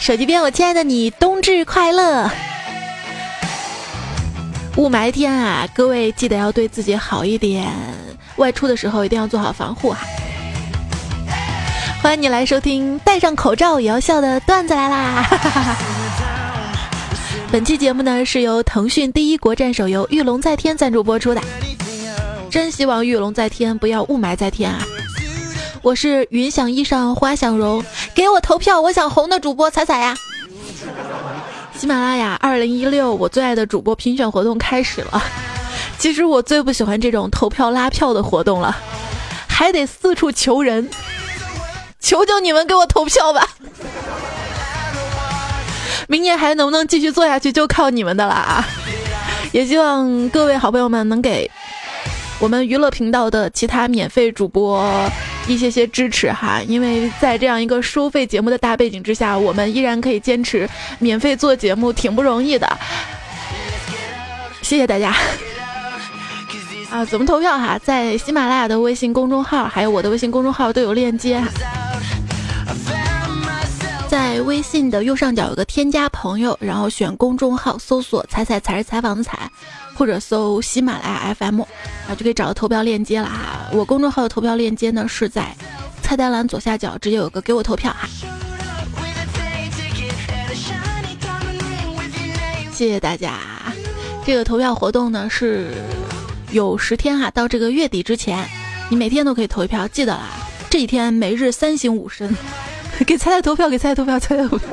手机边我亲爱的你，冬至快乐！雾霾天啊，各位记得要对自己好一点，外出的时候一定要做好防护哈。欢迎你来收听戴上口罩也要笑的段子来啦！本期节目呢是由腾讯第一国战手游《御龙在天》赞助播出的。真希望御龙在天，不要雾霾在天啊！我是云想衣裳花想容，给我投票，我想红的主播彩彩呀！喜马拉雅二零一六，我最爱的主播评选活动开始了。其实我最不喜欢这种投票拉票的活动了，还得四处求人，求求你们给我投票吧！明年还能不能继续做下去，就靠你们的了啊！也希望各位好朋友们能给。我们娱乐频道的其他免费主播一些些支持哈，因为在这样一个收费节目的大背景之下，我们依然可以坚持免费做节目，挺不容易的。谢谢大家。啊，怎么投票哈？在喜马拉雅的微信公众号，还有我的微信公众号都有链接。微信的右上角有个添加朋友，然后选公众号，搜索“彩彩才是采访的彩”。或者搜喜马拉雅 FM，然后就可以找到投票链接了哈。我公众号的投票链接呢是在菜单栏左下角，直接有个给我投票哈。谢谢大家。这个投票活动呢是有十天哈，到这个月底之前，你每天都可以投一票。记得啦，这几天每日三省吾身，给猜猜投票，给猜猜投票，猜猜投票。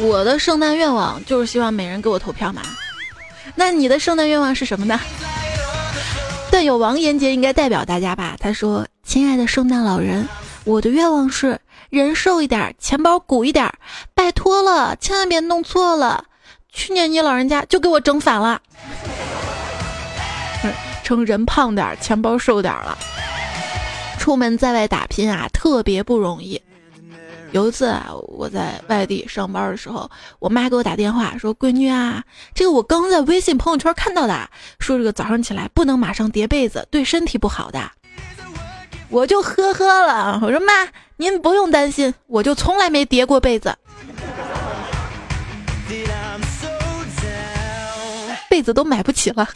我的圣诞愿望就是希望每人给我投票嘛。那你的圣诞愿望是什么呢？段友王延杰应该代表大家吧？他说：“亲爱的圣诞老人，我的愿望是人瘦一点，钱包鼓一点，拜托了，千万别弄错了。去年你老人家就给我整反了，成人胖点，钱包瘦点了。出门在外打拼啊，特别不容易。”有一次啊，我在外地上班的时候，我妈给我打电话说：“闺女啊，这个我刚在微信朋友圈看到的，说这个早上起来不能马上叠被子，对身体不好的。”我就呵呵了，我说：“妈，您不用担心，我就从来没叠过被子，被子都买不起了。”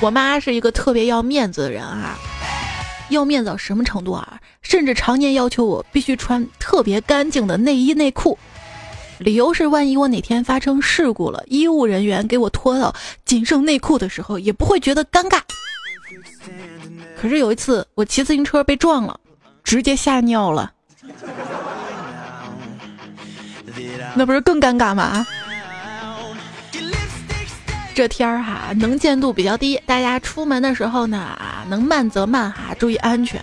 我妈是一个特别要面子的人啊。要面子到什么程度啊？甚至常年要求我必须穿特别干净的内衣内裤，理由是万一我哪天发生事故了，医务人员给我脱到仅剩内裤的时候，也不会觉得尴尬。可是有一次我骑自行车被撞了，直接吓尿了，那不是更尴尬吗？这天儿哈，能见度比较低，大家出门的时候呢，能慢则慢哈，注意安全。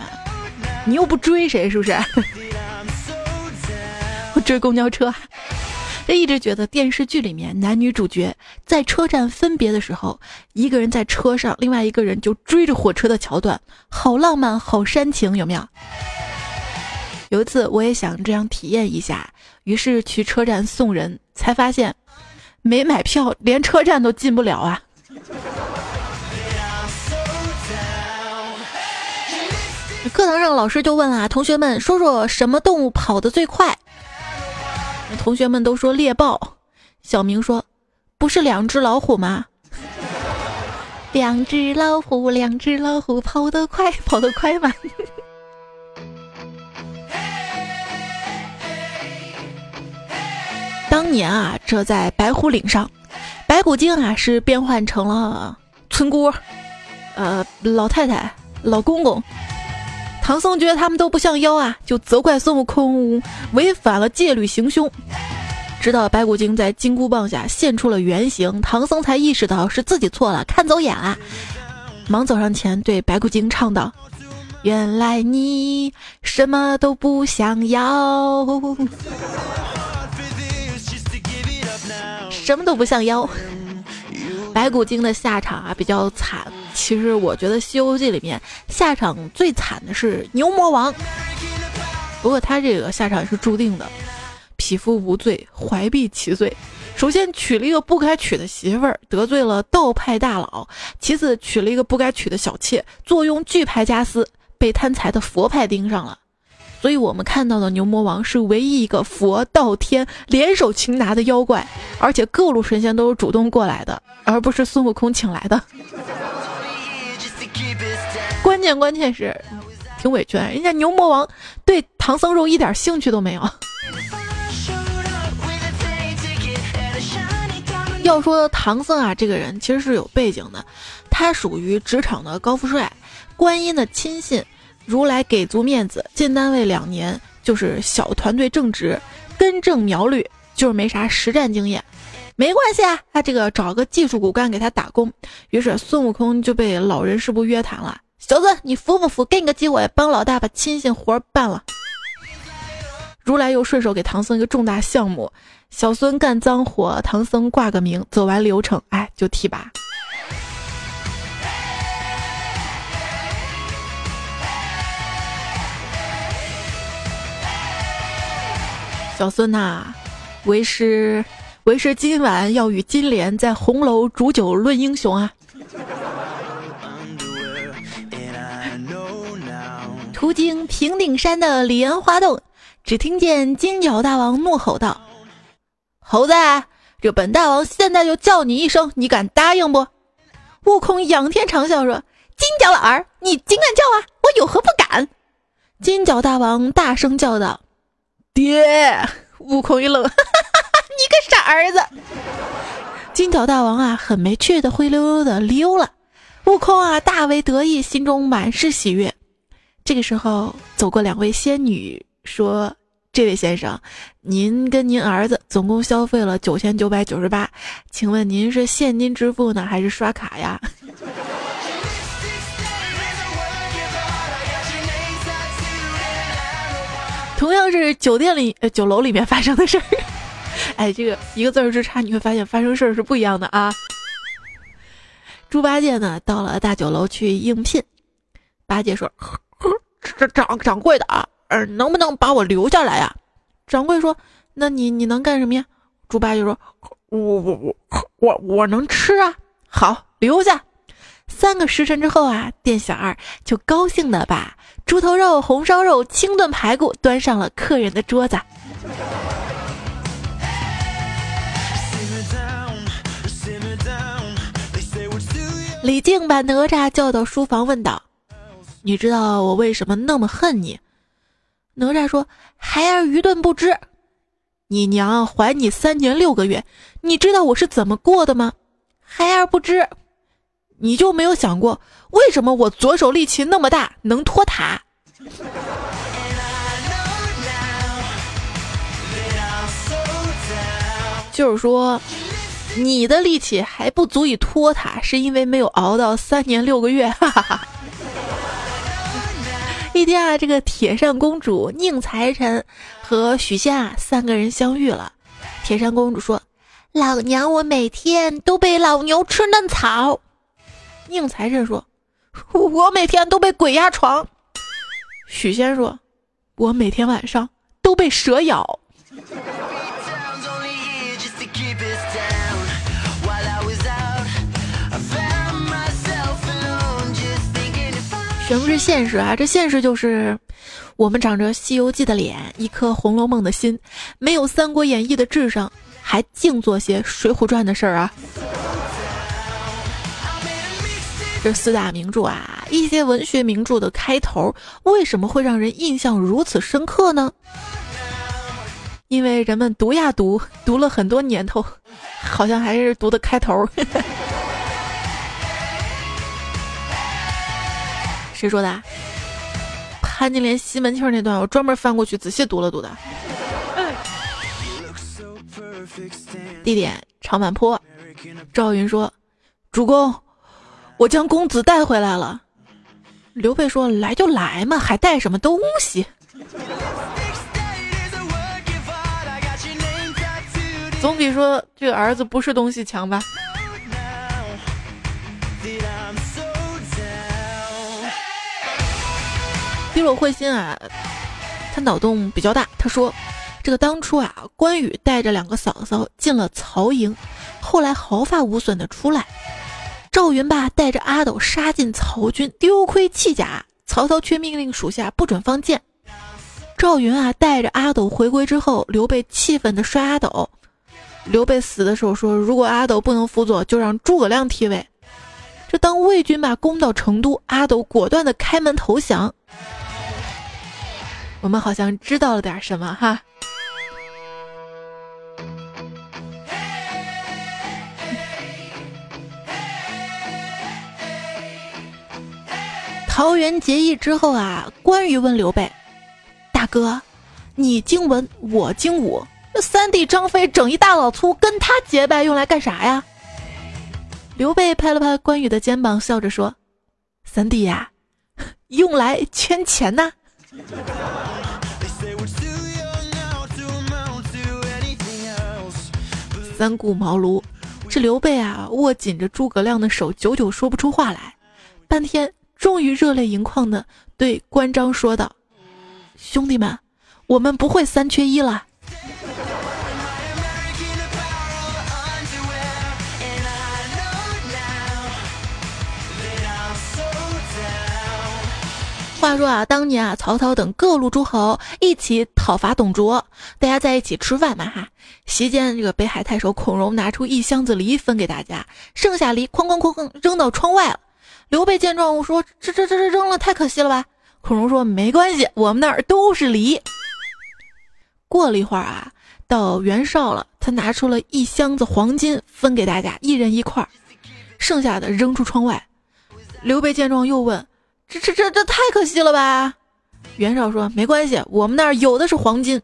你又不追谁，是不是？我 追公交车，这一直觉得电视剧里面男女主角在车站分别的时候，一个人在车上，另外一个人就追着火车的桥段，好浪漫，好煽情，有没有？有一次我也想这样体验一下，于是去车站送人，才发现。没买票，连车站都进不了啊！课堂上老师就问啊，同学们说说什么动物跑得最快？同学们都说猎豹。小明说，不是两只老虎吗？两只老虎，两只老虎，跑得快，跑得快吗？当年啊，这在白虎岭上，白骨精啊是变换成了村姑，呃，老太太、老公公。唐僧觉得他们都不像妖啊，就责怪孙悟空违反了戒律行凶。直到白骨精在金箍棒下现出了原形，唐僧才意识到是自己错了，看走眼了，忙走上前对白骨精唱道：“原来你什么都不想要。”什么都不像妖，白骨精的下场啊比较惨。其实我觉得《西游记》里面下场最惨的是牛魔王，不过他这个下场是注定的。匹夫无罪，怀璧其罪。首先娶了一个不该娶的媳妇儿，得罪了道派大佬；其次娶了一个不该娶的小妾，坐拥巨派家私，被贪财的佛派盯上了。所以我们看到的牛魔王是唯一一个佛道天联手擒拿的妖怪，而且各路神仙都是主动过来的，而不是孙悟空请来的。关键关键是，挺委屈，人家牛魔王对唐僧肉一点兴趣都没有。要说唐僧啊，这个人其实是有背景的，他属于职场的高富帅，观音的亲信。如来给足面子，进单位两年就是小团队正职，根正苗绿，就是没啥实战经验。没关系啊，他这个找个技术骨干给他打工。于是孙悟空就被老人师部约谈了：“小子，你服不服？给你个机会，帮老大把亲信活办了。”如来又顺手给唐僧一个重大项目：小孙干脏活，唐僧挂个名，走完流程，哎，就提拔。小孙呐，为师为师今晚要与金莲在红楼煮酒论英雄啊！途经平顶山的李岩花洞，只听见金角大王怒吼道：“猴子，这本大王现在就叫你一声，你敢答应不？”悟空仰天长啸说：“金角老儿，你尽敢叫啊，我有何不敢？”金角大王大声叫道。爹，悟空一愣，哈哈哈你个傻儿子！金角大王啊，很没趣的灰溜溜的溜了。悟空啊，大为得意，心中满是喜悦。这个时候，走过两位仙女，说：“这位先生，您跟您儿子总共消费了九千九百九十八，请问您是现金支付呢，还是刷卡呀？”同样是酒店里、呃酒楼里面发生的事儿，哎，这个一个字儿之差，你会发现发生事儿是不一样的啊。猪八戒呢，到了大酒楼去应聘，八戒说：“呵这掌掌柜的啊，呃，能不能把我留下来呀？”掌柜说：“那你你能干什么呀？”猪八戒说：“我我我我我能吃啊，好留下。”三个时辰之后啊，店小二就高兴的把猪头肉、红烧肉、清炖排骨端上了客人的桌子。李靖把哪吒叫到书房，问道：“你知道我为什么那么恨你？”哪吒说：“孩儿愚钝不知。你娘怀你三年六个月，你知道我是怎么过的吗？孩儿不知。”你就没有想过，为什么我左手力气那么大，能托塔？就是说，你的力气还不足以托塔，是因为没有熬到三年六个月。哈哈哈。一天啊，这个铁扇公主宁财神和许仙啊三个人相遇了。铁扇公主说：“老娘我每天都被老牛吃嫩草。”宁财神说：“我每天都被鬼压床。”许仙说：“我每天晚上都被蛇咬。”全不是现实啊！这现实就是，我们长着《西游记》的脸，一颗《红楼梦》的心，没有《三国演义》的智商，还净做些《水浒传》的事儿啊！这四大名著啊，一些文学名著的开头为什么会让人印象如此深刻呢？因为人们读呀读，读了很多年头，好像还是读的开头。谁说的？潘金莲西门庆那段，我专门翻过去仔细读了读的。地点：长坂坡。赵云说：“主公。”我将公子带回来了，刘备说：“来就来嘛，还带什么东西？” 总比说这个儿子不是东西强吧？低落慧心啊，他脑洞比较大。他说：“这个当初啊，关羽带着两个嫂嫂进了曹营，后来毫发无损的出来。”赵云霸带着阿斗杀进曹军，丢盔弃甲，曹操却命令属下不准放箭。赵云啊，带着阿斗回归之后，刘备气愤的摔阿斗。刘备死的时候说：“如果阿斗不能辅佐，就让诸葛亮替位。”这当魏军马攻到成都，阿斗果断的开门投降。我们好像知道了点什么哈。桃园结义之后啊，关羽问刘备：“大哥，你经文，我经武，这三弟张飞整一大老粗，跟他结拜用来干啥呀？”刘备拍了拍关羽的肩膀，笑着说：“三弟呀，用来圈钱呐。”三顾茅庐，这刘备啊，握紧着诸葛亮的手，久久说不出话来，半天，终于热泪盈眶的对关张说道：“兄弟们，我们不会三缺一了。”话说啊，当年啊，曹操等各路诸侯一起讨伐董卓，大家在一起吃饭嘛哈。席间，这个北海太守孔融拿出一箱子梨分给大家，剩下梨哐哐哐扔到窗外了。刘备见状说：“这这这这扔了太可惜了吧？”孔融说：“没关系，我们那儿都是梨。”过了一会儿啊，到袁绍了，他拿出了一箱子黄金分给大家，一人一块儿，剩下的扔出窗外。刘备见状又问。这这这这太可惜了吧！袁绍说：“没关系，我们那儿有的是黄金。”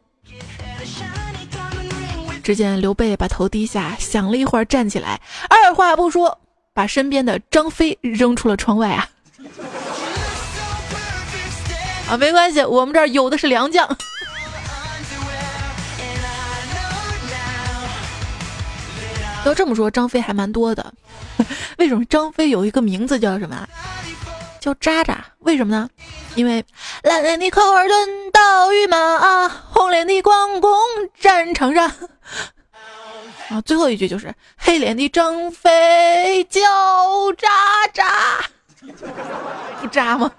只见刘备把头低下，想了一会儿，站起来，二话不说，把身边的张飞扔出了窗外啊！啊，没关系，我们这儿有的是良将。要这么说，张飞还蛮多的。为什么张飞有一个名字叫什么？叫渣渣，为什么呢？因为蓝脸的科尔顿盗御马，红脸的关公战场上。啊，最后一句就是黑脸的张飞叫渣渣，不渣吗？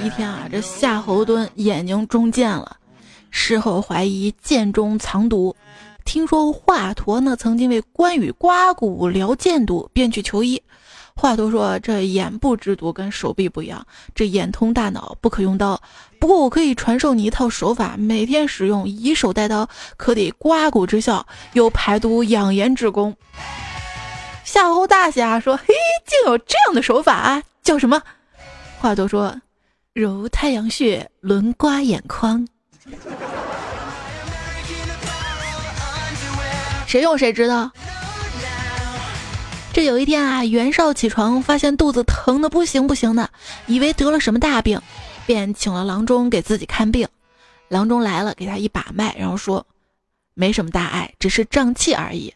一天啊，这夏侯惇眼睛中箭了，事后怀疑箭中藏毒。听说华佗呢曾经为关羽刮骨疗箭毒，便去求医。华佗说：“这眼部之毒跟手臂不一样，这眼通大脑，不可用刀。不过我可以传授你一套手法，每天使用，以手带刀，可得刮骨之效，有排毒养颜之功。”夏侯大侠，说：“嘿，竟有这样的手法啊！叫什么？”华佗说。揉太阳穴，轮刮眼眶。谁用谁知道。这有一天啊，袁绍起床发现肚子疼的不行不行的，以为得了什么大病，便请了郎中给自己看病。郎中来了，给他一把脉，然后说：“没什么大碍，只是胀气而已。”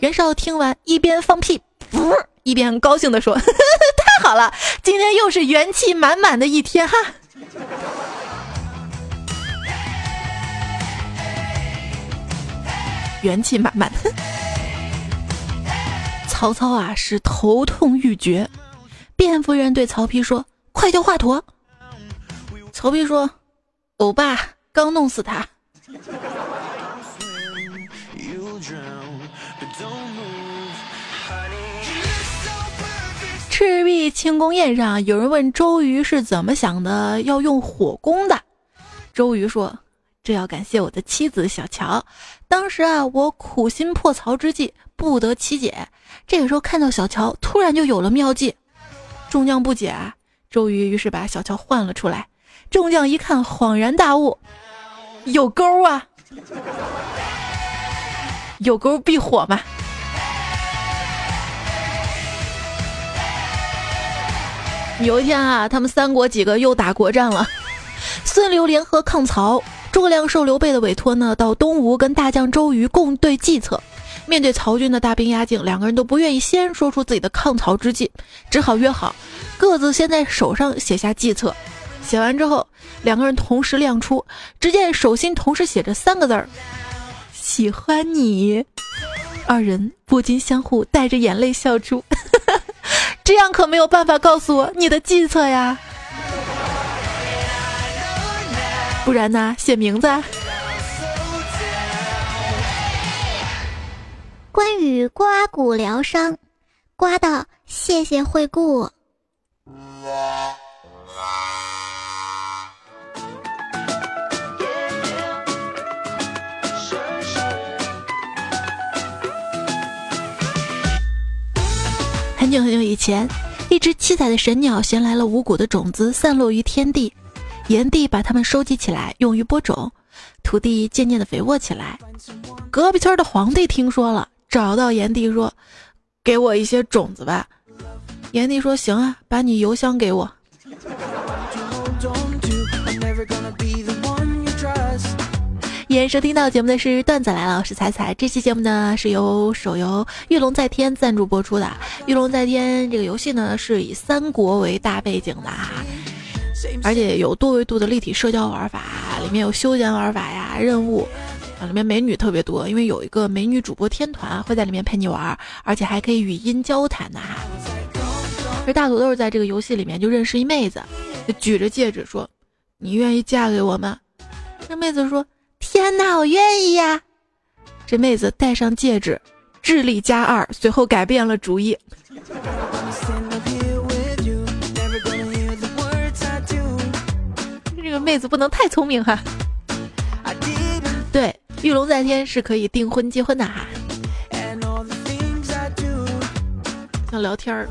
袁绍听完，一边放屁，噗，一边高兴的说。太好了，今天又是元气满满的一天哈！元气满满。曹操啊是头痛欲绝，卞夫人对曹丕说：“快叫华佗。”曹丕说：“欧巴刚弄死他。”赤壁庆功宴上，有人问周瑜是怎么想的，要用火攻的。周瑜说：“这要感谢我的妻子小乔。当时啊，我苦心破曹之计，不得其解。这个时候看到小乔，突然就有了妙计。众将不解啊，周瑜于是把小乔唤了出来。众将一看，恍然大悟：有钩啊，有钩必火嘛。”有一天啊，他们三国几个又打国战了。孙刘联合抗曹，诸葛亮受刘备的委托呢，到东吴跟大将周瑜共对计策。面对曹军的大兵压境，两个人都不愿意先说出自己的抗曹之计，只好约好，各自先在手上写下计策。写完之后，两个人同时亮出，只见手心同时写着三个字儿：“喜欢你。”二人不禁相互带着眼泪笑出。这样可没有办法告诉我你的计策呀，不然呢？写名字。关羽刮骨疗伤，刮到谢谢惠顾。很久很久以前，一只七彩的神鸟衔来了五谷的种子，散落于天地。炎帝把它们收集起来，用于播种，土地渐渐的肥沃起来。隔壁村的皇帝听说了，找到炎帝说：“给我一些种子吧。”炎帝说：“行啊，把你邮箱给我。”演收听到节目的是段子来了，我是彩彩。这期节目呢是由手游《御龙在天》赞助播出的。《御龙在天》这个游戏呢是以三国为大背景的哈，而且有多维度的立体社交玩法，里面有休闲玩法呀、任务啊，里面美女特别多，因为有一个美女主播天团会在里面陪你玩，而且还可以语音交谈的哈。这大土豆在这个游戏里面就认识一妹子，就举着戒指说：“你愿意嫁给我吗？”这妹子说。天哪，我愿意呀！这妹子戴上戒指，智力加二，随后改变了主意。妹子不能太聪明哈。对，玉龙在天是可以订婚结婚的哈。像聊天儿。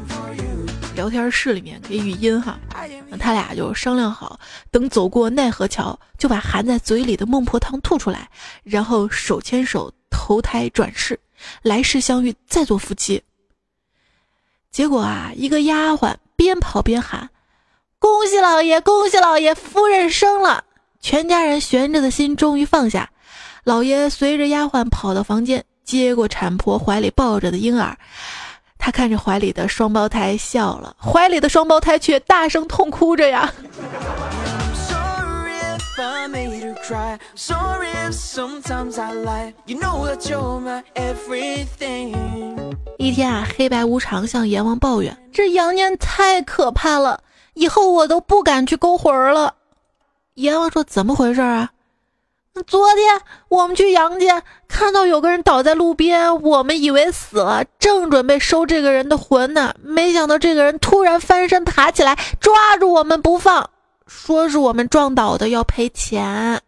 聊天室里面可以语音哈，他俩就商量好，等走过奈何桥，就把含在嘴里的孟婆汤吐出来，然后手牵手投胎转世，来世相遇再做夫妻。结果啊，一个丫鬟边跑边喊：“恭喜老爷，恭喜老爷，夫人生了！”全家人悬着的心终于放下，老爷随着丫鬟跑到房间，接过产婆怀里抱着的婴儿。他看着怀里的双胞胎笑了，怀里的双胞胎却大声痛哭着呀。一天啊，黑白无常向阎王抱怨：“这羊年太可怕了，以后我都不敢去勾魂了。”阎王说：“怎么回事啊？”昨天我们去杨家，看到有个人倒在路边，我们以为死了，正准备收这个人的魂呢，没想到这个人突然翻身爬起来，抓住我们不放，说是我们撞倒的，要赔钱。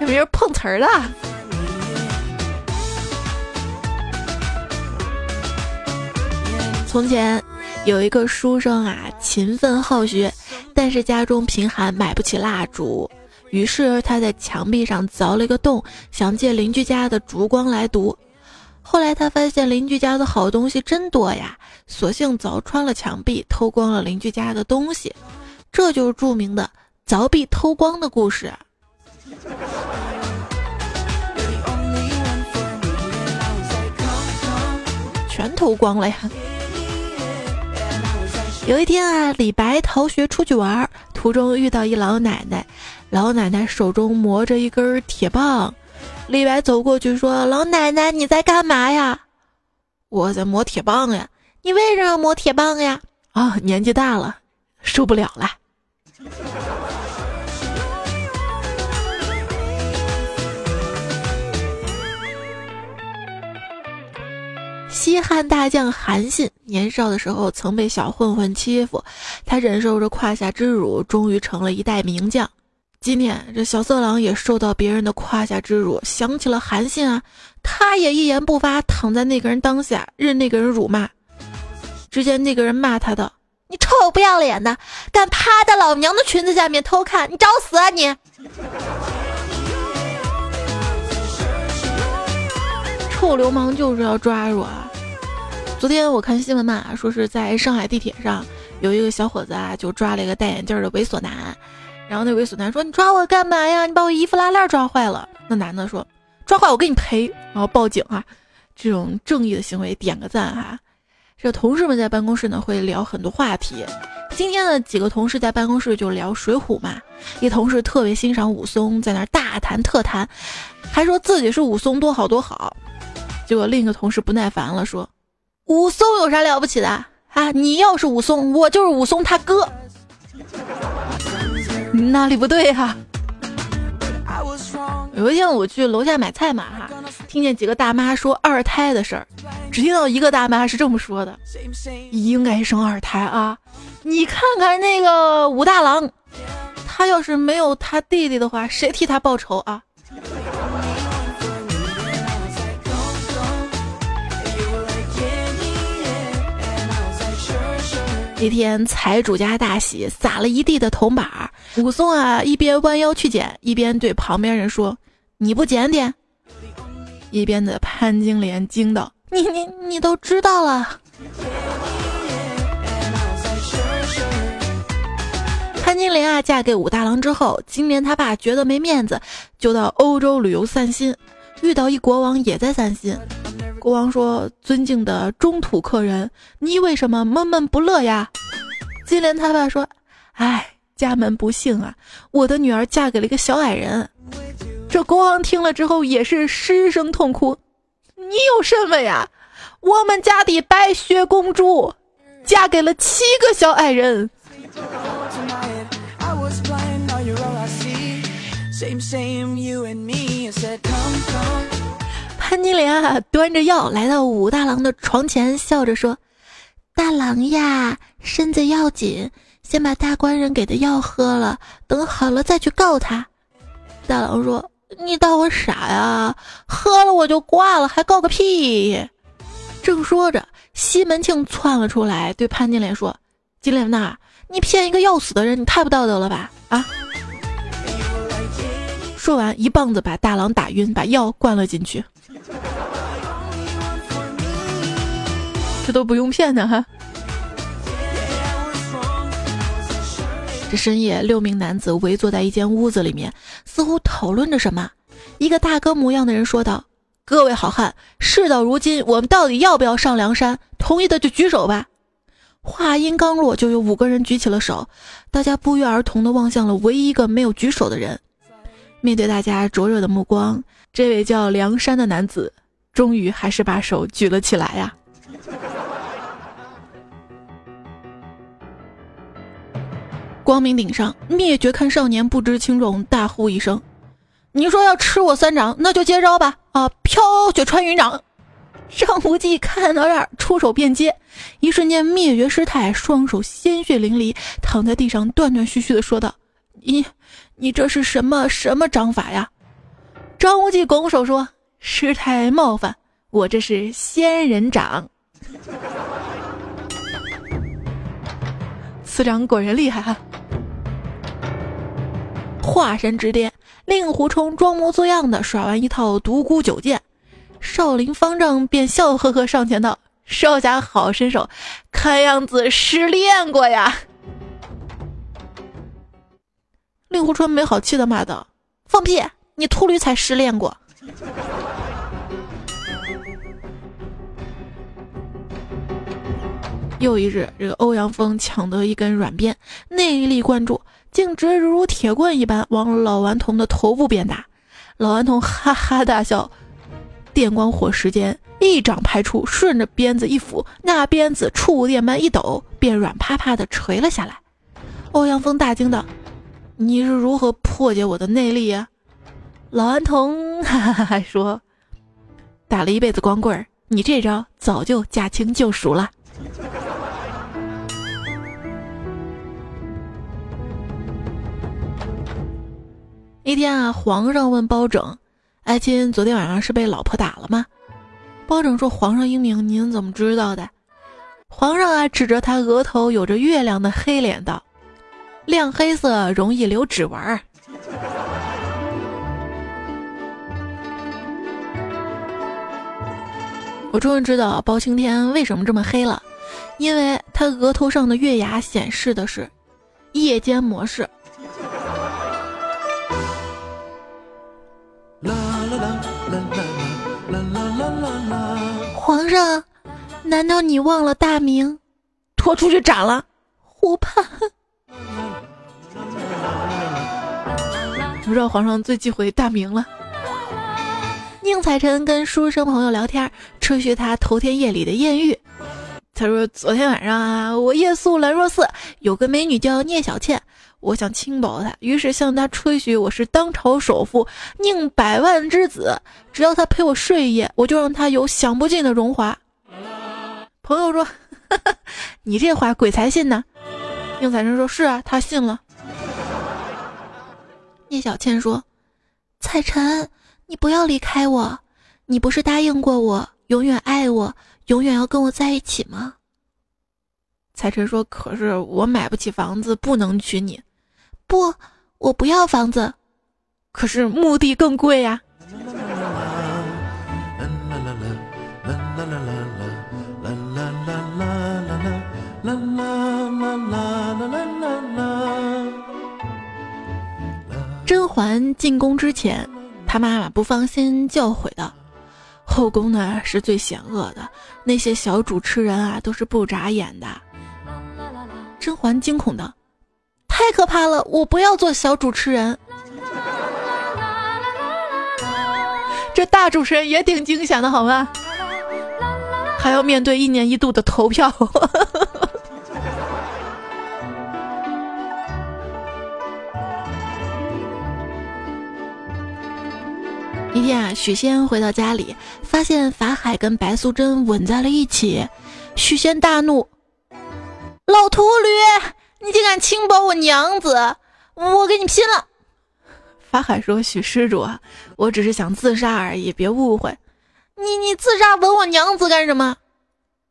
有人碰瓷儿的。从前有一个书生啊，勤奋好学。但是家中贫寒，买不起蜡烛，于是他在墙壁上凿了一个洞，想借邻居家的烛光来读。后来他发现邻居家的好东西真多呀，索性凿穿了墙壁，偷光了邻居家的东西。这就是著名的凿壁偷光的故事。全偷光了呀！有一天啊，李白逃学出去玩，途中遇到一老奶奶，老奶奶手中磨着一根铁棒。李白走过去说：“老奶奶，你在干嘛呀？”“我在磨铁棒呀。”“你为什么要磨铁棒呀？”“啊，年纪大了，受不了了。”西汉大将韩信年少的时候曾被小混混欺负，他忍受着胯下之辱，终于成了一代名将。今天这小色狼也受到别人的胯下之辱，想起了韩信啊，他也一言不发，躺在那个人当下，任那个人辱骂。只见那个人骂他的：“你臭不要脸的，敢趴在老娘的裙子下面偷看，你找死啊你！”臭流氓就是要抓住啊！昨天我看新闻嘛，说是在上海地铁上有一个小伙子啊，就抓了一个戴眼镜的猥琐男，然后那猥琐男说：“你抓我干嘛呀？你把我衣服拉链抓坏了。”那男的说：“抓坏我给你赔。”然后报警啊！这种正义的行为点个赞哈！这同事们在办公室呢会聊很多话题，今天的几个同事在办公室就聊《水浒》嘛，一同事特别欣赏武松，在那大谈特谈，还说自己是武松多好多好。结果另一个同事不耐烦了，说：“武松有啥了不起的啊？你要是武松，我就是武松他哥。”哪里不对哈？有一天我去楼下买菜嘛哈，听见几个大妈说二胎的事儿，只听到一个大妈是这么说的：“应该生二胎啊！你看看那个武大郎，他要是没有他弟弟的话，谁替他报仇啊？”一天，财主家大喜，撒了一地的铜板儿。武松啊，一边弯腰去捡，一边对旁边人说：“你不捡点？”一边的潘金莲惊道：“你你你都知道了？”潘金莲啊，嫁给武大郎之后，今年他爸觉得没面子，就到欧洲旅游散心，遇到一国王也在散心。国王说：“尊敬的中土客人，你为什么闷闷不乐呀？”金莲他爸说：“哎，家门不幸啊，我的女儿嫁给了一个小矮人。”这国王听了之后也是失声痛哭：“你有什么呀？我们家的白雪公主嫁给了七个小矮人。”潘金莲啊，端着药来到武大郎的床前，笑着说：“大郎呀，身子要紧，先把大官人给的药喝了，等好了再去告他。”大郎说：“你当我傻呀？喝了我就挂了，还告个屁！”正说着，西门庆窜了出来，对潘金莲说：“金莲呐，你骗一个要死的人，你太不道德了吧？啊！”说完，一棒子把大郎打晕，把药灌了进去。这都不用骗的哈！这深夜，六名男子围坐在一间屋子里面，似乎讨论着什么。一个大哥模样的人说道：“各位好汉，事到如今，我们到底要不要上梁山？同意的就举手吧。”话音刚落，就有五个人举起了手。大家不约而同地望向了唯一一个没有举手的人。面对大家灼热的目光，这位叫梁山的男子，终于还是把手举了起来呀！光明顶上，灭绝看少年不知轻重，大呼一声：“你说要吃我三掌，那就接招吧！”啊，飘雪穿云掌。张无忌看到这儿，出手便接，一瞬间灭绝师太双手鲜血淋漓，躺在地上断断续续的说道：“你，你这是什么什么掌法呀？”张无忌拱手说：“师太冒犯，我这是仙人掌。”此掌果然厉害哈！华山之巅，令狐冲装模作样的耍完一套独孤九剑，少林方丈便笑呵呵上前道：“少侠好身手，看样子失恋过呀。”令狐冲没好气的骂道：“放屁！你秃驴才失恋过。”又一日，这个欧阳锋抢得一根软鞭，内力灌注，径直如铁棍一般往老顽童的头部鞭打。老顽童哈哈大笑，电光火石间一掌拍出，顺着鞭子一抚，那鞭子触电般一抖，便软趴趴的垂了下来。欧阳锋大惊道：“你是如何破解我的内力呀？”老顽童哈哈哈说：“打了一辈子光棍儿，你这招早就驾轻就熟了。”一天啊，皇上问包拯：“爱卿昨天晚上是被老婆打了吗？”包拯说：“皇上英明，您怎么知道的？”皇上啊，指着他额头有着月亮的黑脸道：“亮黑色容易留指纹儿。”我终于知道包青天为什么这么黑了，因为他额头上的月牙显示的是夜间模式。皇上，难道你忘了大明？拖出去斩了！湖畔。不知道皇上最忌讳大名了。宁采臣跟书生朋友聊天，吹嘘他头天夜里的艳遇。他说：“昨天晚上啊，我夜宿兰若寺，有个美女叫聂小倩，我想亲饱她，于是向她吹嘘我是当朝首富，宁百万之子，只要她陪我睡一夜，我就让她有享不尽的荣华。”朋友说：“ 你这话鬼才信呢。”宁采臣说：“是啊，他信了。”聂小倩说：“彩臣，你不要离开我，你不是答应过我永远爱我？”永远要跟我在一起吗？彩晨说：“可是我买不起房子，不能娶你。”不，我不要房子，可是墓地更贵呀。嬛进宫之前，她妈妈不放心教诲的。后宫呢是最险恶的，那些小主持人啊都是不眨眼的。甄嬛惊恐的，太可怕了！我不要做小主持人。这大主持人也挺惊险的，好吗？还要面对一年一度的投票。一天啊，许仙回到家里，发现法海跟白素贞吻在了一起。许仙大怒：“老秃驴，你竟敢轻薄我娘子，我跟你拼了！”法海说：“许施主啊，我只是想自杀而已，别误会。你你自杀吻我娘子干什么？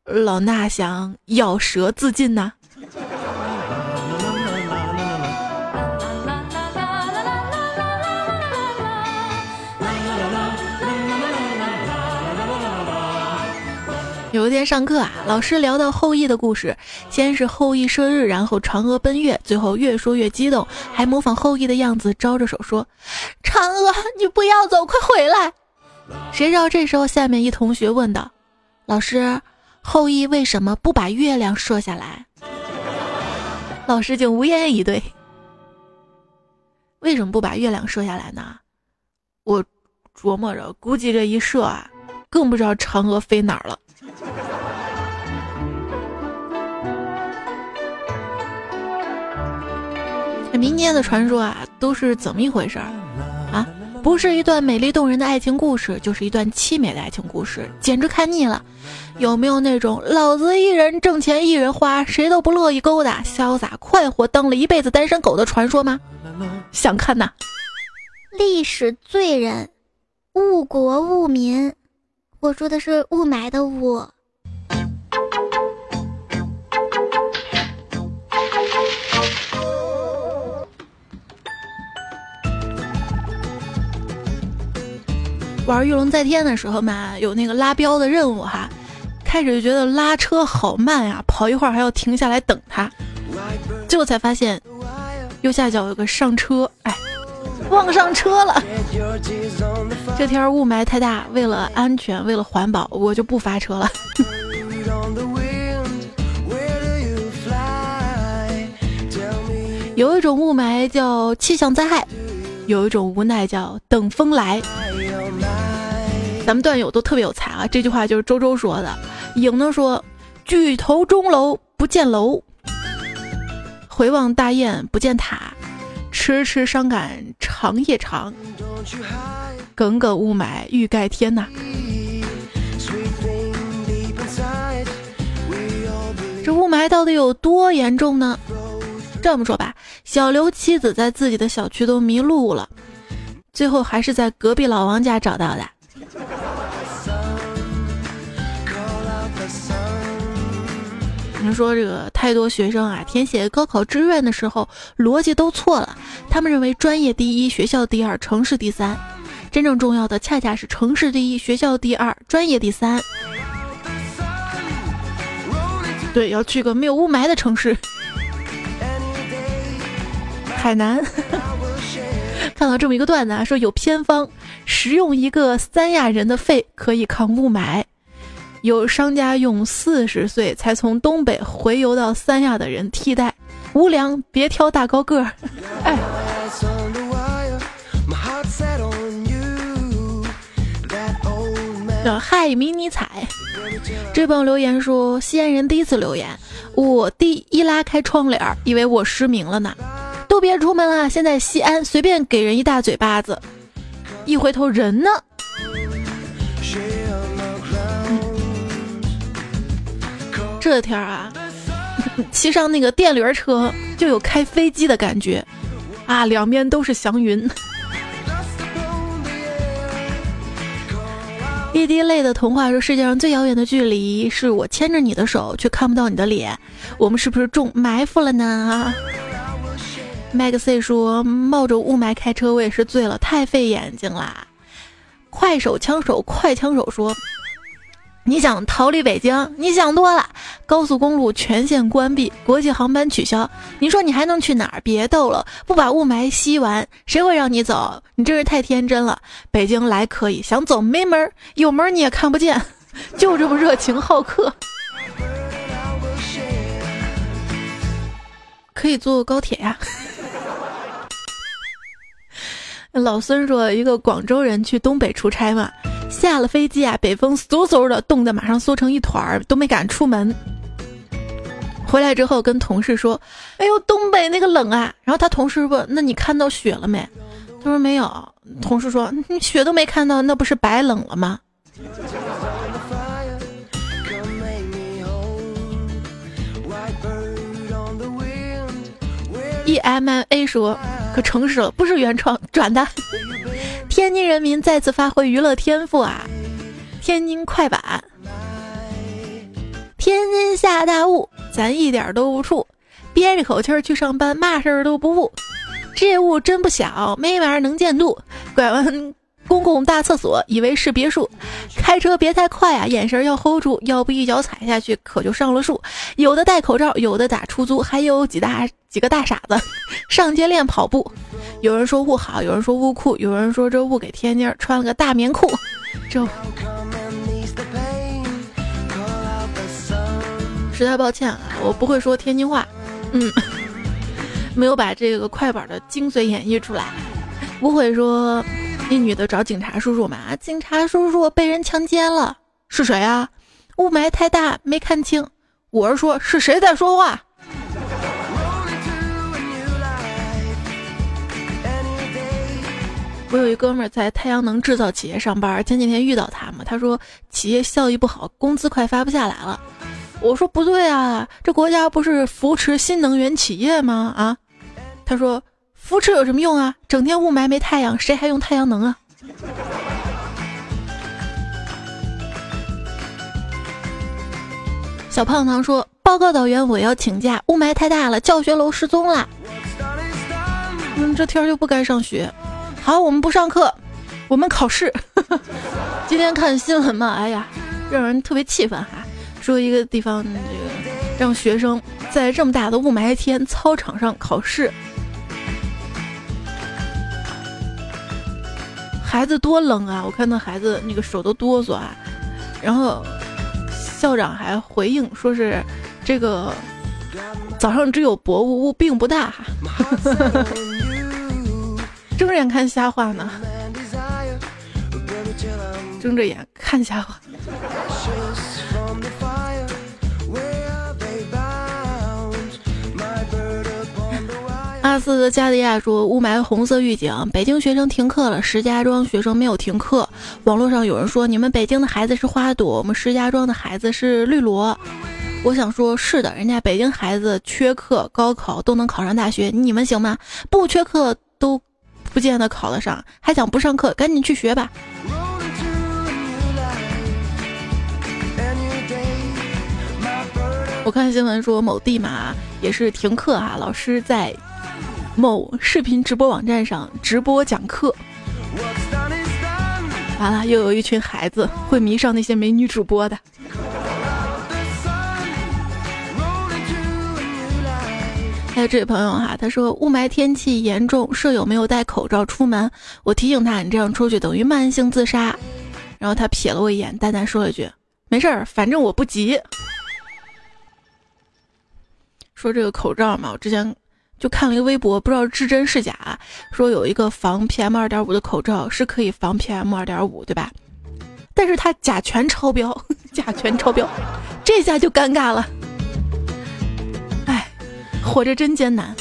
老衲想咬舌自尽呐。”有一天上课啊，老师聊到后羿的故事，先是后羿射日，然后嫦娥奔月，最后越说越激动，还模仿后羿的样子，招着手说：“嫦娥，你不要走，快回来！”谁知道这时候下面一同学问道：“老师，后羿为什么不把月亮射下来？”老师竟无言以对。为什么不把月亮射下来呢？我琢磨着，估计这一射啊，更不知道嫦娥飞哪儿了。这民间的传说啊，都是怎么一回事儿啊？不是一段美丽动人的爱情故事，就是一段凄美的爱情故事，简直看腻了。有没有那种老子一人挣钱一人花，谁都不乐意勾搭，潇洒快活，当了一辈子单身狗的传说吗？想看呐！历史罪人，误国误民。我说的是雾霾的雾。玩御龙在天的时候嘛，有那个拉标的任务哈，开始就觉得拉车好慢呀，跑一会儿还要停下来等他，最后才发现右下角有个上车，哎，忘上车了。这天雾霾太大，为了安全，为了环保，我就不发车了。有一种雾霾叫气象灾害，有一种无奈叫等风来。咱们段友都特别有才啊！这句话就是周周说的。影呢说：“举头钟楼不见楼，回望大雁不见塔，迟迟伤感长夜长，耿耿雾霾欲盖天呐。”这雾霾到底有多严重呢？这么说吧，小刘妻子在自己的小区都迷路了，最后还是在隔壁老王家找到的。听说这个太多学生啊，填写高考志愿的时候逻辑都错了。他们认为专业第一，学校第二，城市第三。真正重要的恰恰是城市第一，学校第二，专业第三。对，要去个没有雾霾的城市。海南看到这么一个段子啊，说有偏方，食用一个三亚人的肺可以抗雾霾。有商家用四十岁才从东北回游到三亚的人替代，无良别挑大高个儿。哎。嗨，迷你彩，这帮留言说西安人第一次留言，我第一拉开窗帘，以为我失明了呢。都别出门了，现在西安随便给人一大嘴巴子，一回头人呢？这天啊，骑上那个电驴车就有开飞机的感觉啊，两边都是祥云。一滴泪的童话说：“世界上最遥远的距离是我牵着你的手，却看不到你的脸。我们是不是中埋伏了呢？”啊 Maxi 说：“冒着雾霾开车，我也是醉了，太费眼睛啦。”快手枪手快枪手说。你想逃离北京？你想多了。高速公路全线关闭，国际航班取消。你说你还能去哪儿？别逗了，不把雾霾吸完，谁会让你走？你真是太天真了。北京来可以，想走没门儿，有门儿你也看不见，就这么热情好客。可以坐高铁呀。老孙说，一个广州人去东北出差嘛。下了飞机啊，北风嗖嗖的，冻得马上缩成一团儿，都没敢出门。回来之后跟同事说：“哎呦，东北那个冷啊！”然后他同事问：“那你看到雪了没？”他说：“没有。”同事说：“你雪都没看到，那不是白冷了吗？”E M A 说：“可诚实了，不是原创转的。”天津人民再次发挥娱乐天赋啊！天津快板，天津下大雾，咱一点都不怵，憋着口气儿去上班，嘛事儿都不误。这雾真不小，没玩意儿能见度。拐弯公共大厕所，以为是别墅。开车别太快啊，眼神要 hold 住，要不一脚踩下去可就上了树。有的戴口罩，有的打出租，还有几大几个大傻子 上街练跑步。有人说雾好，有人说雾酷，有人说这雾给天津穿了个大棉裤。这实在抱歉啊，我不会说天津话，嗯，没有把这个快板的精髓演绎出来。不会说一女的找警察叔叔嘛？警察叔叔被人强奸了，是谁啊？雾霾太大没看清。我是说，是谁在说话？我有一哥们儿在太阳能制造企业上班，前几天遇到他嘛，他说企业效益不好，工资快发不下来了。我说不对啊，这国家不是扶持新能源企业吗？啊，他说扶持有什么用啊？整天雾霾没太阳，谁还用太阳能啊？小胖糖说报告导员，我要请假，雾霾太大了，教学楼失踪了。嗯，这天就不该上学。好，我们不上课，我们考试。今天看新闻嘛，哎呀，让人特别气愤哈。说一个地方，这个让学生在这么大的雾霾天操场上考试，孩子多冷啊！我看那孩子那个手都哆嗦啊。然后校长还回应说是这个早上只有薄雾，雾并不大。睁着眼看瞎话呢，睁着眼看瞎话。加利亚说雾霾红色预警，北京学生停课了，石家庄学生没有停课。网络上有人说你们北京的孩子是花朵，我们石家庄的孩子是绿萝。我想说，是的，人家北京孩子缺课，高考都能考上大学，你们行吗？不缺课都。不见得考得上，还想不上课？赶紧去学吧！我看新闻说某地嘛也是停课啊，老师在某视频直播网站上直播讲课。完了，又有一群孩子会迷上那些美女主播的。还有这位朋友哈，他说雾霾天气严重，舍友没有戴口罩出门，我提醒他，你这样出去等于慢性自杀。然后他瞥了我一眼，淡淡说了一句：“没事儿，反正我不急。”说这个口罩嘛，我之前就看了一个微博，不知道是真是假，说有一个防 PM 二点五的口罩是可以防 PM 二点五，对吧？但是它甲醛超标，甲醛超标，这下就尴尬了。哎，活着真艰难。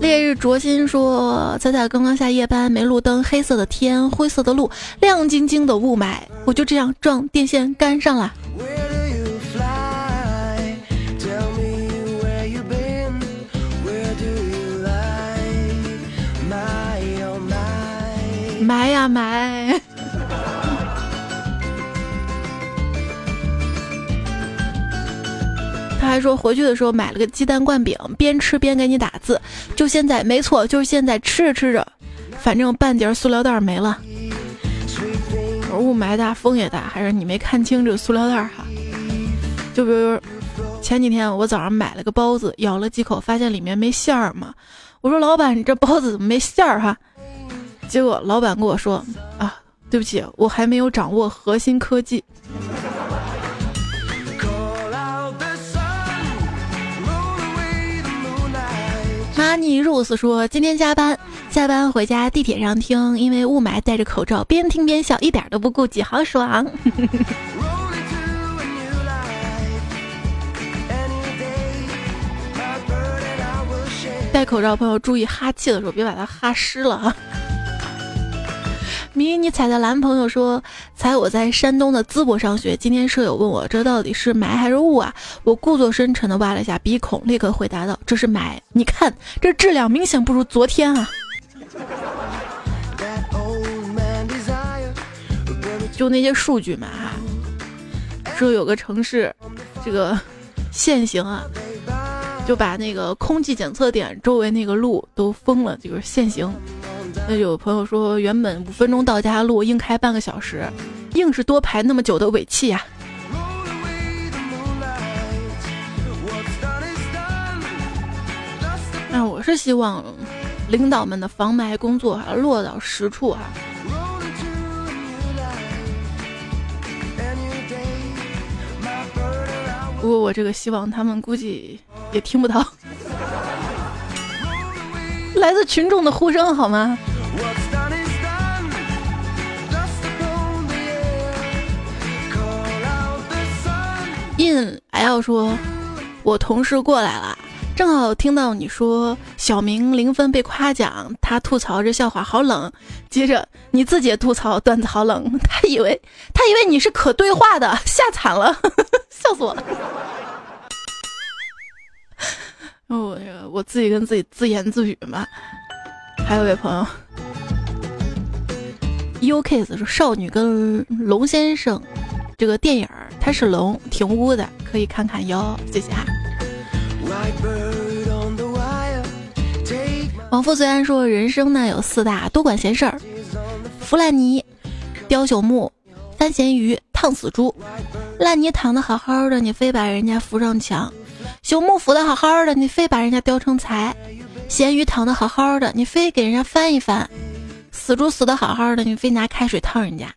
烈日灼心说：“彩彩刚刚下夜班，没路灯，黑色的天，灰色的路，亮晶晶的雾霾，我就这样撞电线杆上了。”埋呀埋。他还说回去的时候买了个鸡蛋灌饼，边吃边给你打字。就现在，没错，就是现在吃着吃着，反正半截塑料袋没了。雾霾大，风也大，还是你没看清这个塑料袋哈？就比如前几天我早上买了个包子，咬了几口，发现里面没馅儿嘛。我说老板，你这包子怎么没馅儿哈？结果老板跟我说啊，对不起，我还没有掌握核心科技。Money Rose 说：“今天加班，下班回家地铁上听，因为雾霾戴着口罩，边听边笑，一点都不顾忌，好爽。戴口罩朋友注意哈气的时候别把它哈湿了啊。”迷你彩的蓝朋友说：“猜我在山东的淄博上学。今天舍友问我这到底是霾还是雾啊？我故作深沉的挖了一下鼻孔，立刻回答道：这是霾。你看这质量明显不如昨天啊！就那些数据嘛哈，说有个城市这个限行啊，就把那个空气检测点周围那个路都封了，就是限行。”那有朋友说，原本五分钟到家路硬开半个小时，硬是多排那么久的尾气呀。那我是希望领导们的防霾工作啊落到实处哈。不过我这个希望他们估计也听不到。来自群众的呼声，好吗？In L 说，我同事过来了，正好听到你说小明零分被夸奖，他吐槽这笑话好冷，接着你自己也吐槽段子好冷，他以为他以为你是可对话的，吓惨了，笑死我了。我我自己跟自己自言自语嘛。还有位朋友，UK 说少女跟龙先生这个电影儿，他是龙，挺污的，可以看看哟。谢谢哈。王父虽然说人生呢有四大多管闲事儿：弗兰尼、雕朽木、翻咸鱼、烫死猪。烂泥躺的好好的，你非把人家扶上墙。朽木扶的好好的，你非把人家雕成材；咸鱼躺的好好的，你非给人家翻一翻；死猪死的好好的，你非拿开水烫人家。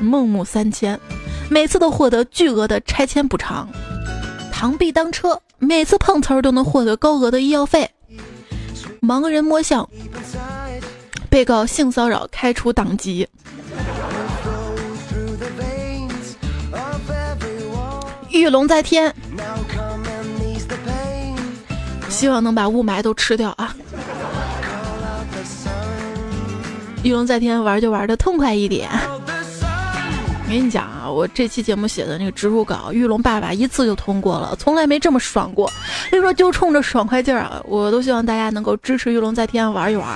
孟母三迁，每次都获得巨额的拆迁补偿；螳臂当车，每次碰瓷儿都能获得高额的医药费；盲人摸象，被告性骚扰开除党籍。玉龙在天，希望能把雾霾都吃掉啊！玉龙在天，玩就玩的痛快一点。我跟你讲啊，我这期节目写的那个植入稿，玉龙爸爸一次就通过了，从来没这么爽过。所以说，就冲着爽快劲儿啊，我都希望大家能够支持玉龙在天玩一玩。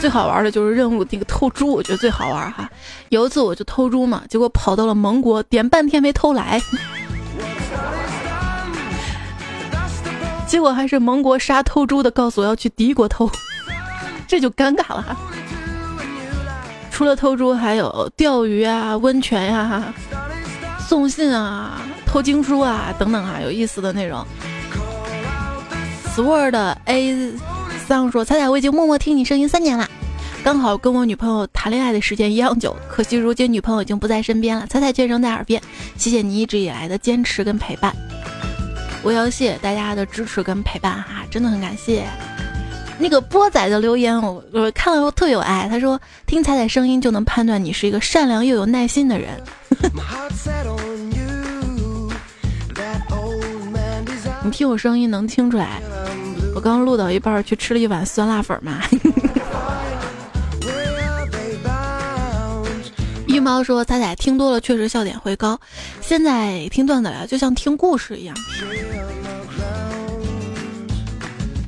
最好玩的就是任务那个偷猪，我觉得最好玩哈。有一次我就偷猪嘛，结果跑到了盟国，点半天没偷来，结果还是盟国杀偷猪的告诉我要去敌国偷，这就尴尬了哈。除了偷猪，还有钓鱼啊、温泉呀、送信啊、偷经书啊等等啊，有意思的内容。Sword A。桑说：“彩彩，我已经默默听你声音三年了，刚好跟我女朋友谈恋爱的时间一样久，可惜如今女朋友已经不在身边了。彩彩却仍在耳边，谢谢你一直以来的坚持跟陪伴。我要谢谢大家的支持跟陪伴哈，真的很感谢。那个波仔的留言我我看了后特有爱，他说听彩彩声音就能判断你是一个善良又有耐心的人。你听我声音能听出来，我刚录到一半去吃了一碗酸辣粉嘛。玉猫说：“仔仔听多了确实笑点会高，现在听段子了就像听故事一样。”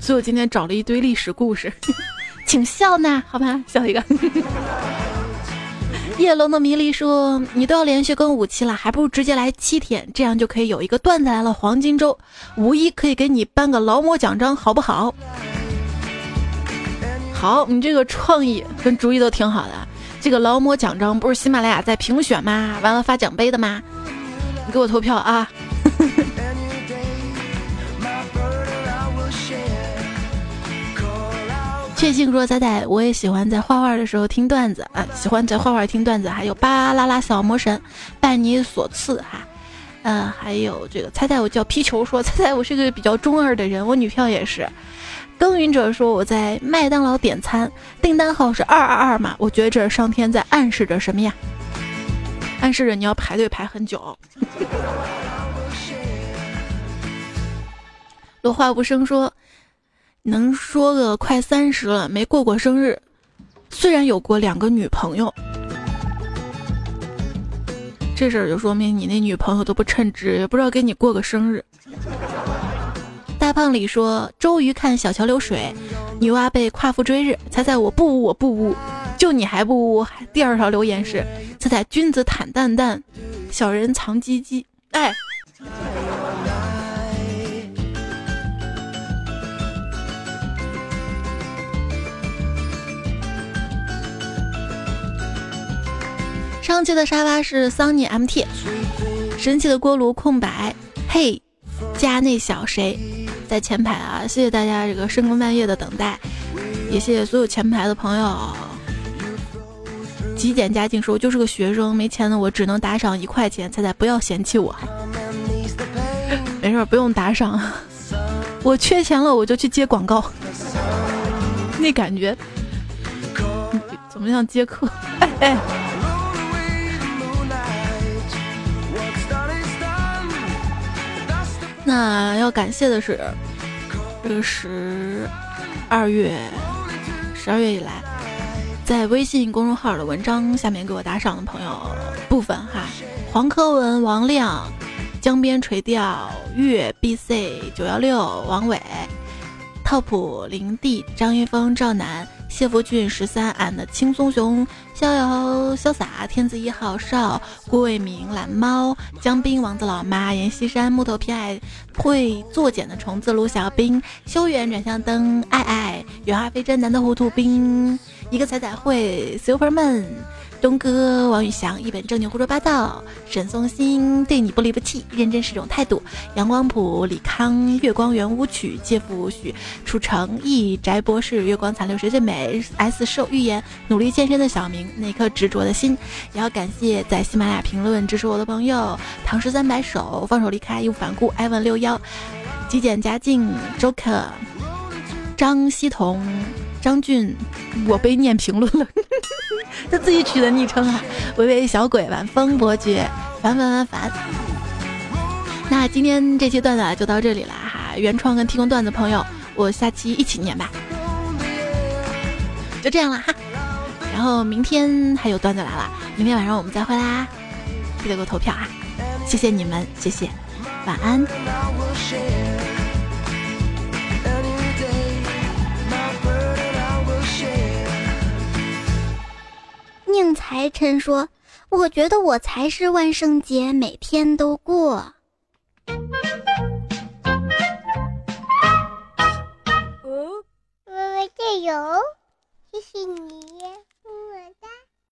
所以我今天找了一堆历史故事，请笑呢，好吧，笑一个。叶龙的迷离说：“你都要连续更五期了，还不如直接来七天，这样就可以有一个段子来了黄金周，五一可以给你颁个劳模奖章，好不好？”好，你这个创意跟主意都挺好的。这个劳模奖章不是喜马拉雅在评选吗？完了发奖杯的吗？你给我投票啊！确信说：“仔仔，我也喜欢在画画的时候听段子啊，喜欢在画画听段子。还有巴啦啦小魔神，拜你所赐哈。嗯，还有这个猜猜我叫皮球说，猜猜我是个比较中二的人，我女票也是。”耕耘者说：“我在麦当劳点餐，订单号是二二二嘛？我觉得这是上天在暗示着什么呀？暗示着你要排队排很久。”落花无声说：“能说个快三十了，没过过生日，虽然有过两个女朋友，这事儿就说明你那女朋友都不称职，也不知道给你过个生日。”大胖里说：“周瑜看小桥流水，女娲被夸父追日。猜猜我不污，我不污，就你还不污。”第二条留言是：“猜猜君子坦荡荡，小人藏鸡鸡。”哎，上期的沙发是桑尼 MT，神奇的锅炉空白，嘿，加那小谁？在前排啊！谢谢大家这个深更半夜的等待，也谢谢所有前排的朋友。极简家境说：“我就是个学生，没钱的我只能打赏一块钱。”彩彩不要嫌弃我，没事不用打赏。我缺钱了我就去接广告，那感觉怎么像接客？哎哎。那要感谢的是，这个十二月、十二月以来，在微信公众号的文章下面给我打赏的朋友部分哈，黄科文、王亮、江边垂钓、月 B C 九幺六、王伟、top 林地、张一峰、赵楠。谢福俊十三俺的轻松熊逍遥潇洒天子一号少郭卫明懒猫江滨王子老妈阎锡山木头偏爱会作茧的虫子卢小兵修远转向灯爱爱原画飞真难得糊涂兵一个彩彩会 superman。东哥王宇翔一本正经胡说八道，沈松新对你不离不弃，认真是种态度。阳光普李康月光圆舞曲，借腹许楚成义翟博士月光残留谁最美？S 受预言努力健身的小明那颗执着的心，也要感谢在喜马拉雅评论支持我的朋友唐诗三百首放手离开义无反顾艾文六幺极简佳境 Joker 张希彤。张俊，我被念评论了，他自己取的昵称啊，微微小鬼晚风伯爵，烦烦烦烦。那今天这期段子就到这里了哈，原创跟提供段子朋友，我下期一起念吧，就这样了哈。然后明天还有段子来了，明天晚上我们再会啦，记得给我投票啊，谢谢你们，谢谢，晚安。宁财神说：“我觉得我才是万圣节，每天都过。”微微加油，谢谢你。